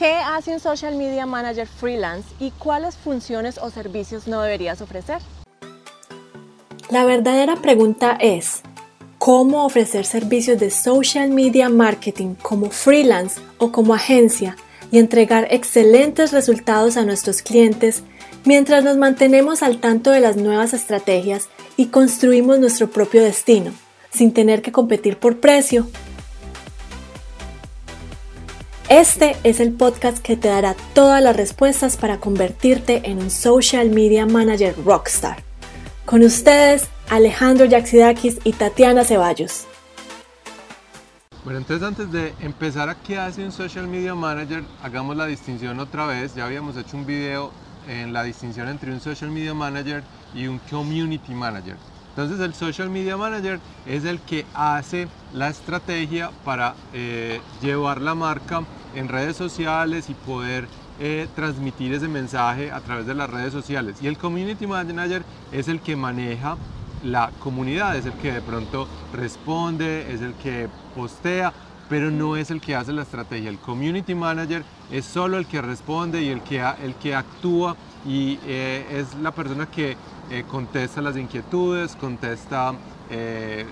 ¿Qué hace un social media manager freelance y cuáles funciones o servicios no deberías ofrecer? La verdadera pregunta es, ¿cómo ofrecer servicios de social media marketing como freelance o como agencia y entregar excelentes resultados a nuestros clientes mientras nos mantenemos al tanto de las nuevas estrategias y construimos nuestro propio destino, sin tener que competir por precio. Este es el podcast que te dará todas las respuestas para convertirte en un social media manager rockstar. Con ustedes, Alejandro Yaxidakis y Tatiana Ceballos. Bueno, entonces antes de empezar a qué hace un social media manager, hagamos la distinción otra vez. Ya habíamos hecho un video en la distinción entre un social media manager y un community manager. Entonces el social media manager es el que hace la estrategia para eh, llevar la marca en redes sociales y poder eh, transmitir ese mensaje a través de las redes sociales. Y el community manager es el que maneja la comunidad, es el que de pronto responde, es el que postea, pero no es el que hace la estrategia. El community manager es solo el que responde y el que, el que actúa y eh, es la persona que eh, contesta las inquietudes, contesta eh,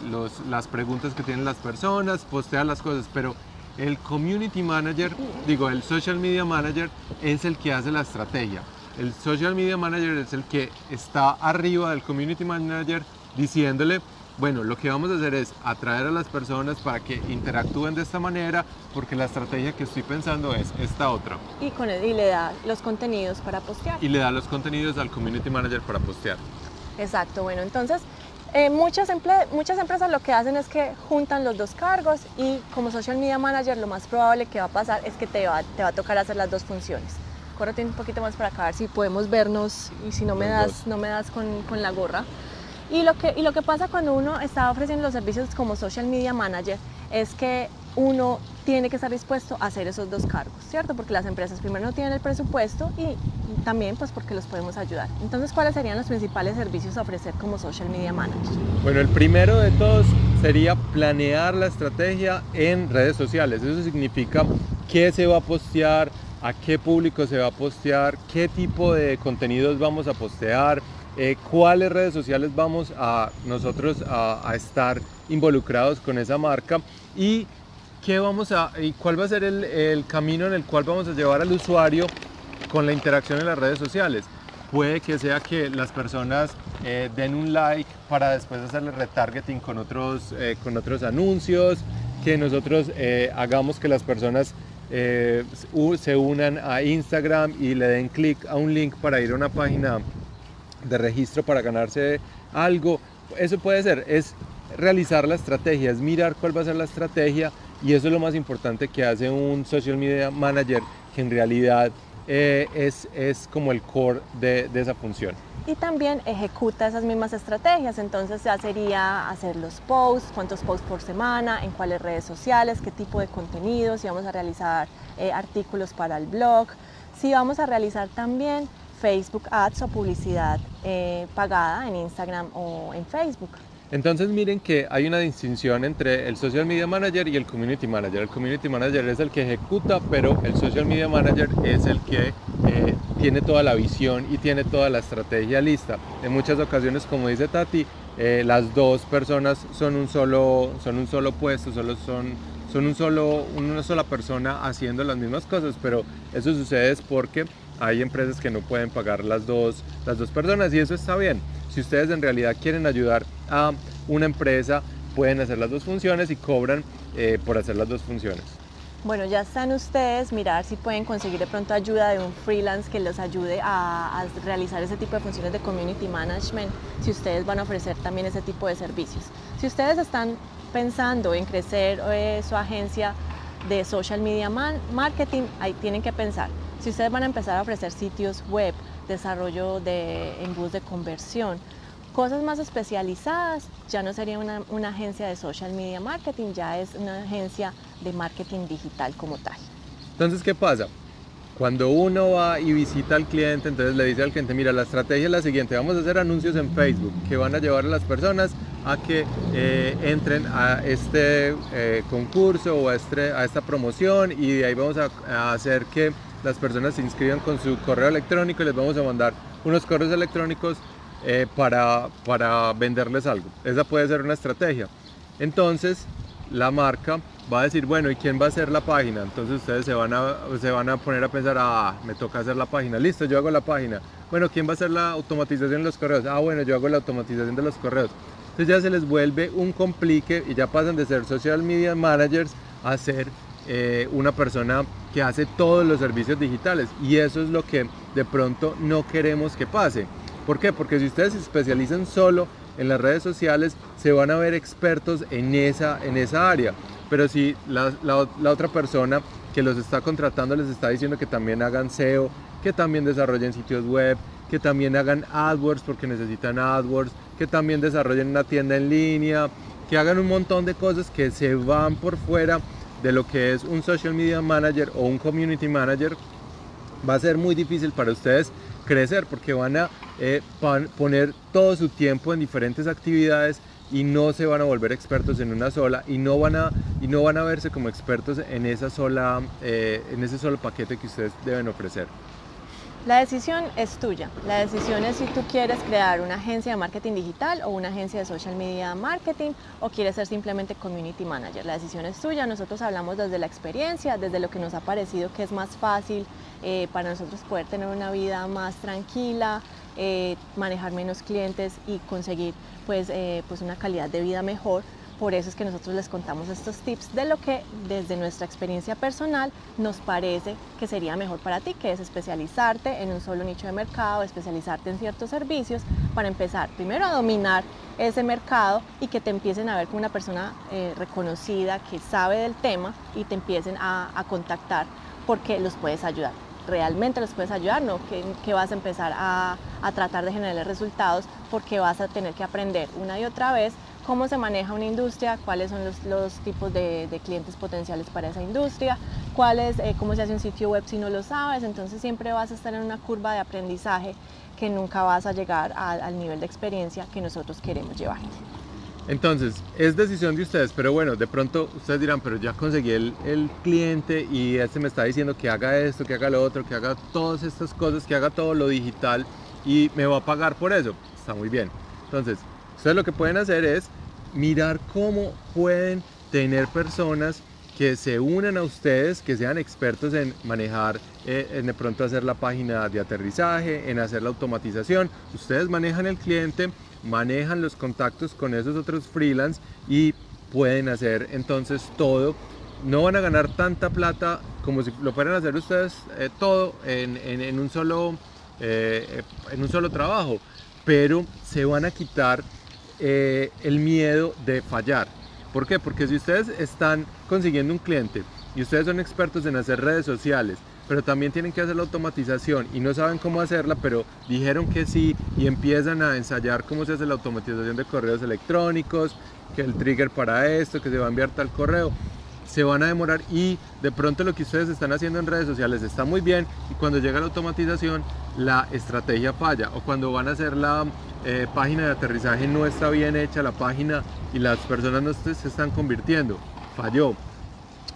las preguntas que tienen las personas, postea las cosas, pero el community manager, digo, el social media manager es el que hace la estrategia. El social media manager es el que está arriba del community manager diciéndole, bueno, lo que vamos a hacer es atraer a las personas para que interactúen de esta manera, porque la estrategia que estoy pensando es esta otra. Y, con y le da los contenidos para postear. Y le da los contenidos al community manager para postear. Exacto, bueno, entonces eh, muchas, muchas empresas lo que hacen es que juntan los dos cargos y como social media manager lo más probable que va a pasar es que te va, te va a tocar hacer las dos funciones. Córrete un poquito más para acá a ver si podemos vernos y si no me das, no me das con, con la gorra. Y lo, que, y lo que pasa cuando uno está ofreciendo los servicios como social media manager es que uno tiene que estar dispuesto a hacer esos dos cargos, ¿cierto? Porque las empresas primero no tienen el presupuesto y, también pues porque los podemos ayudar. Entonces, ¿cuáles serían los principales servicios a ofrecer como social media manager? Bueno, el primero de todos sería planear la estrategia en redes sociales. Eso significa qué se va a postear, a qué público se va a postear, qué tipo de contenidos vamos a postear, eh, cuáles redes sociales vamos a nosotros a, estar involucrados con esa marca y qué vamos a y cuál va a ser el, camino en el cual vamos a llevar al usuario con la interacción en las redes sociales. Puede que sea que las personas eh, den un like para después hacerle retargeting con otros, eh, con otros anuncios, que nosotros hagamos que las personas se unan a Instagram y le den clic a un link para ir a una página de registro para ganarse algo. Eso puede ser, es realizar la estrategia, es mirar cuál va a ser la estrategia y eso es lo más importante que hace un social media manager que en realidad eh, es, es como el core de, de, esa función. Y también ejecuta esas mismas estrategias, entonces ya sería hacer los posts, cuántos posts por semana, en cuáles redes sociales, qué tipo de contenidos, si vamos a realizar eh, artículos para el blog, si vamos a realizar también Facebook Ads o publicidad eh, pagada en Instagram o en Facebook. Entonces miren que hay una distinción entre el social media manager y el community manager. El community manager es el que ejecuta, pero el social media manager es el que eh, tiene toda la visión y tiene toda la estrategia lista. En muchas ocasiones, como dice Tati, eh, las dos personas son un solo, son un solo puesto, solo son, son un solo, una sola persona haciendo las mismas cosas, pero eso sucede es porque hay empresas que no pueden pagar las dos, las dos personas y eso está bien. Si ustedes en realidad quieren ayudar a una empresa, pueden hacer las dos funciones y cobran eh, por hacer las dos funciones. Bueno, ya están ustedes, mirar si pueden conseguir de pronto ayuda de un freelance que los ayude a, realizar ese tipo de funciones de community management, si ustedes van a ofrecer también ese tipo de servicios. Si ustedes están pensando en crecer eh, su agencia de social media marketing, ahí tienen que pensar si ustedes van a empezar a ofrecer sitios web, desarrollo de embudos de conversión, cosas más especializadas, ya no sería una, agencia de social media marketing, ya es una agencia de marketing digital como tal. Entonces, ¿qué pasa? Cuando uno va y visita al cliente, entonces le dice al cliente, mira, la estrategia es la siguiente, vamos a hacer anuncios en Facebook que van a llevar a las personas a que eh, entren a este eh, concurso o a, este, a, esta promoción y de ahí vamos a, hacer que las personas se inscriban con su correo electrónico y les vamos a mandar unos correos electrónicos eh, para, para venderles algo. Esa puede ser una estrategia. Entonces, la marca va a decir, bueno, ¿y quién va a hacer la página? Entonces ustedes se van a, se van a poner a pensar, ah, me toca hacer la página, listo, yo hago la página. Bueno, ¿quién va a hacer la automatización de los correos? Ah, bueno, yo hago la automatización de los correos. Entonces ya se les vuelve un complique y ya pasan de ser social media managers a ser eh, una persona que hace todos los servicios digitales. Y eso es lo que de pronto no queremos que pase. ¿Por qué? Porque si ustedes se especializan solo en las redes sociales, se van a ver expertos en esa, en esa área. Pero si la, la otra persona que los está contratando les está diciendo que también hagan SEO, que también desarrollen sitios web, que también hagan AdWords porque necesitan AdWords, que también desarrollen una tienda en línea, que hagan un montón de cosas que se van por fuera de lo que es un social media manager o un community manager, va a ser muy difícil para ustedes crecer porque van a eh, poner todo su tiempo en diferentes actividades y no se van a volver expertos en una sola y no van a, y no van a verse como expertos en, esa sola, eh, en ese solo paquete que ustedes deben ofrecer. La decisión es tuya. La decisión es si tú quieres crear una agencia de marketing digital o una agencia de social media marketing o quieres ser simplemente community manager. La decisión es tuya. Nosotros hablamos desde la experiencia, desde lo que nos ha parecido que es más fácil eh, para nosotros poder tener una vida más tranquila, eh, manejar menos clientes y conseguir pues, eh, pues una calidad de vida mejor por eso es que nosotros les contamos estos tips de lo que desde nuestra experiencia personal nos parece que sería mejor para ti, que es especializarte en un solo nicho de mercado, especializarte en ciertos servicios para empezar primero a dominar ese mercado y que te empiecen a ver como una persona eh, reconocida que sabe del tema y te empiecen a, contactar porque los puedes ayudar. Realmente los puedes ayudar, no que, vas a empezar a, a, tratar de generar resultados porque vas a tener que aprender una y otra vez cómo se maneja una industria, cuáles son los, tipos de, clientes potenciales para esa industria, cuáles, eh, cómo se hace un sitio web si no lo sabes, entonces siempre vas a estar en una curva de aprendizaje que nunca vas a llegar al nivel de experiencia que nosotros queremos llevar. Entonces, es decisión de ustedes, pero bueno, de pronto ustedes dirán, pero ya conseguí el, el, cliente y este me está diciendo que haga esto, que haga lo otro, que haga todas estas cosas, que haga todo lo digital y me va a pagar por eso. Está muy bien. Entonces, ustedes lo que pueden hacer es mirar cómo pueden tener personas que se unan a ustedes, que sean expertos en manejar, eh, en de pronto hacer la página de aterrizaje, en hacer la automatización. Ustedes manejan el cliente, manejan los contactos con esos otros freelance y pueden hacer entonces todo. No van a ganar tanta plata como si lo fueran hacer ustedes eh, todo en, un solo, eh, en un solo trabajo, pero se van a quitar eh, el miedo de fallar. ¿Por qué? Porque si ustedes están consiguiendo un cliente y ustedes son expertos en hacer redes sociales, pero también tienen que hacer la automatización y no saben cómo hacerla, pero dijeron que sí y empiezan a ensayar cómo se hace la automatización de correos electrónicos, que el trigger para esto, que se va a enviar tal correo, se van a demorar y de pronto lo que ustedes están haciendo en redes sociales está muy bien y cuando llega la automatización la estrategia falla o cuando van a hacer la eh, página de aterrizaje no está bien hecha la página y las personas no se están convirtiendo, falló.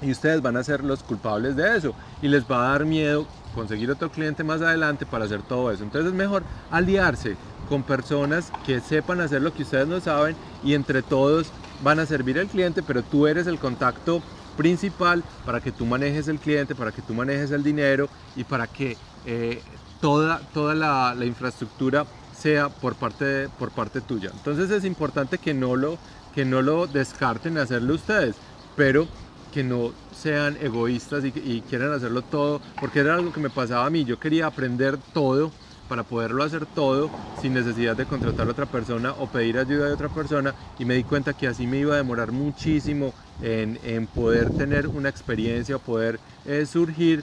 Y ustedes van a ser los culpables de eso y les va a dar miedo conseguir otro cliente más adelante para hacer todo eso. Entonces es mejor aliarse con personas que sepan hacer lo que ustedes no saben y entre todos van a servir al cliente, pero tú eres el contacto principal para que tú manejes el cliente, para que tú manejes el dinero y para que eh, toda, toda la, infraestructura sea por parte, por parte tuya. Entonces es importante que no lo, que no lo descarten hacerlo ustedes, pero que no sean egoístas y, quieran hacerlo todo, porque era algo que me pasaba a mí, yo quería aprender todo para poderlo hacer todo sin necesidad de contratar a otra persona o pedir ayuda de otra persona y me di cuenta que así me iba a demorar muchísimo en, en poder tener una experiencia o poder eh, surgir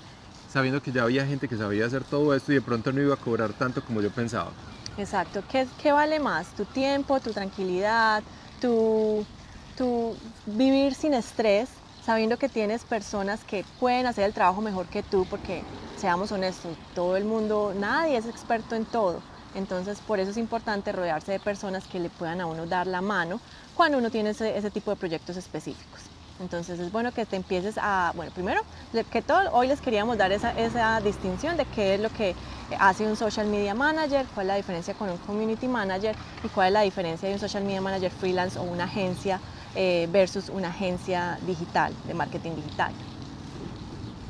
sabiendo que ya había gente que sabía hacer todo esto y de pronto no iba a cobrar tanto como yo pensaba. Exacto. ¿Qué, ¿Qué, vale más? ¿Tu tiempo, tu tranquilidad, tu, tu vivir sin estrés, sabiendo que tienes personas que pueden hacer el trabajo mejor que tú? Porque, seamos honestos, todo el mundo, nadie es experto en todo. Entonces, por eso es importante rodearse de personas que le puedan a uno dar la mano cuando uno tiene ese, ese tipo de proyectos específicos. Entonces es bueno que te empieces a, bueno, primero, que todo, hoy les queríamos dar esa, esa, distinción de qué es lo que hace un social media manager, cuál es la diferencia con un community manager y cuál es la diferencia de un social media manager freelance o una agencia eh, versus una agencia digital, de marketing digital.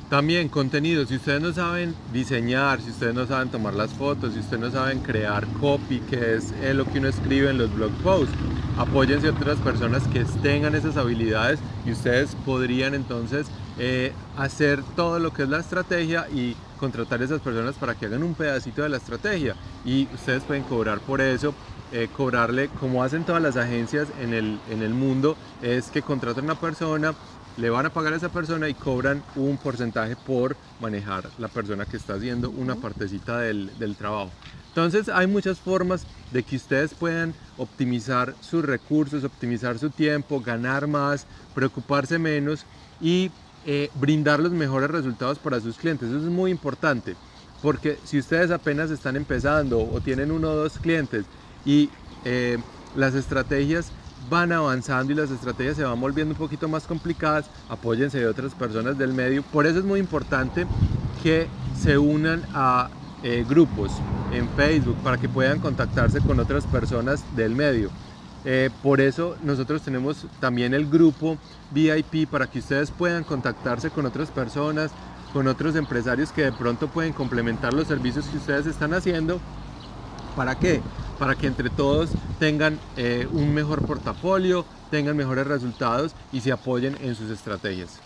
También contenido, si ustedes no saben diseñar, si ustedes no saben tomar las fotos, si ustedes no saben crear copy, que es eh, lo que uno escribe en los blog posts, apóyense a otras personas que tengan esas habilidades y ustedes podrían entonces eh, hacer todo lo que es la estrategia y contratar a esas personas para que hagan un pedacito de la estrategia y ustedes pueden cobrar por eso eh, cobrarle como hacen todas las agencias en el, en el mundo es que contratan a una persona le van a pagar a esa persona y cobran un porcentaje por manejar la persona que está haciendo una partecita del, del trabajo. Entonces hay muchas formas de que ustedes puedan optimizar sus recursos, optimizar su tiempo, ganar más, preocuparse menos y eh, brindar los mejores resultados para sus clientes. Eso es muy importante porque si ustedes apenas están empezando o tienen uno o dos clientes y eh, las estrategias van avanzando y las estrategias se van volviendo un poquito más complicadas, apóyense de otras personas del medio. Por eso es muy importante que se unan a eh, grupos en Facebook para que puedan contactarse con otras personas del medio. Eh, por eso nosotros tenemos también el grupo VIP para que ustedes puedan contactarse con otras personas, con otros empresarios que de pronto pueden complementar los servicios que ustedes están haciendo. ¿Para qué? Para que entre todos tengan eh, un mejor portafolio, tengan mejores resultados y se apoyen en sus estrategias.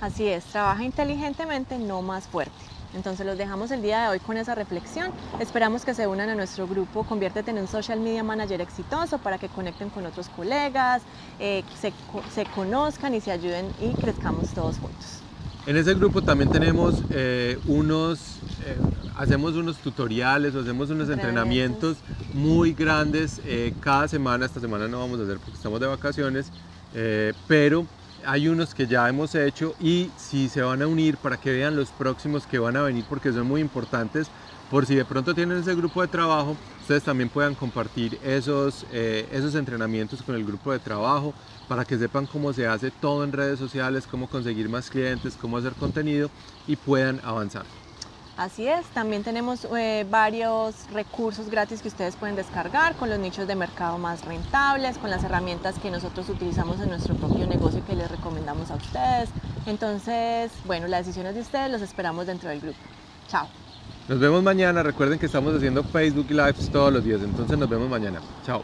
Así es, trabaja inteligentemente, no más fuerte. Entonces los dejamos el día de hoy con esa reflexión. Esperamos que se unan a nuestro grupo Conviértete en un social media manager exitoso para que conecten con otros colegas, eh, se, se conozcan y se ayuden y crezcamos todos juntos. En ese grupo también tenemos eh, unos, eh, hacemos unos tutoriales o hacemos unos entrenamientos muy grandes eh, cada semana. Esta semana no vamos a hacer porque estamos de vacaciones, pero hay unos que ya hemos hecho y si se van a unir para que vean los próximos que van a venir porque son muy importantes. Por si de pronto tienen ese grupo de trabajo, ustedes también puedan compartir esos, esos entrenamientos con el grupo de trabajo para que sepan cómo se hace todo en redes sociales, cómo conseguir más clientes, cómo hacer contenido y puedan avanzar. Así es, también tenemos eh, varios recursos gratis que ustedes pueden descargar con los nichos de mercado más rentables, con las herramientas que nosotros utilizamos en nuestro propio negocio que les recomendamos a ustedes. Entonces, bueno, la decisión es de ustedes, los esperamos dentro del grupo. Chao. Nos vemos mañana, recuerden que estamos haciendo Facebook Lives todos los días, entonces nos vemos mañana. Chao.